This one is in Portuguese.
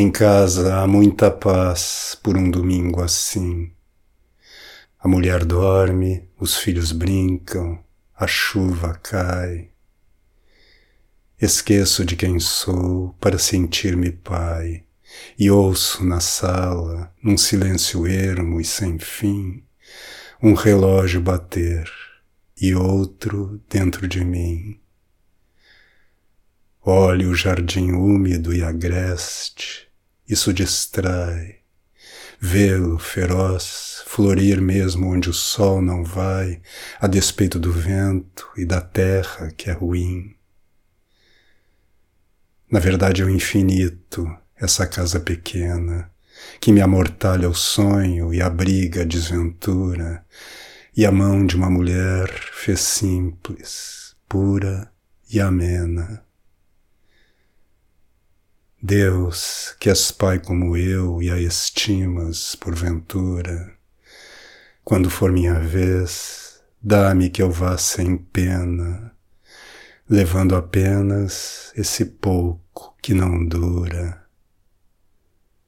Em casa há muita paz por um domingo assim. A mulher dorme, os filhos brincam, a chuva cai. Esqueço de quem sou para sentir-me pai, e ouço na sala, num silêncio ermo e sem fim, um relógio bater e outro dentro de mim. Olho o jardim úmido e agreste, isso distrai. Vê-lo feroz, florir mesmo onde o sol não vai, a despeito do vento e da terra que é ruim. Na verdade é o infinito, essa casa pequena, que me amortalha o sonho e abriga a desventura, e a mão de uma mulher fez simples, pura e amena. Deus, que és Pai como eu e a estimas, porventura, quando for minha vez, dá-me que eu vá sem pena, levando apenas esse pouco que não dura.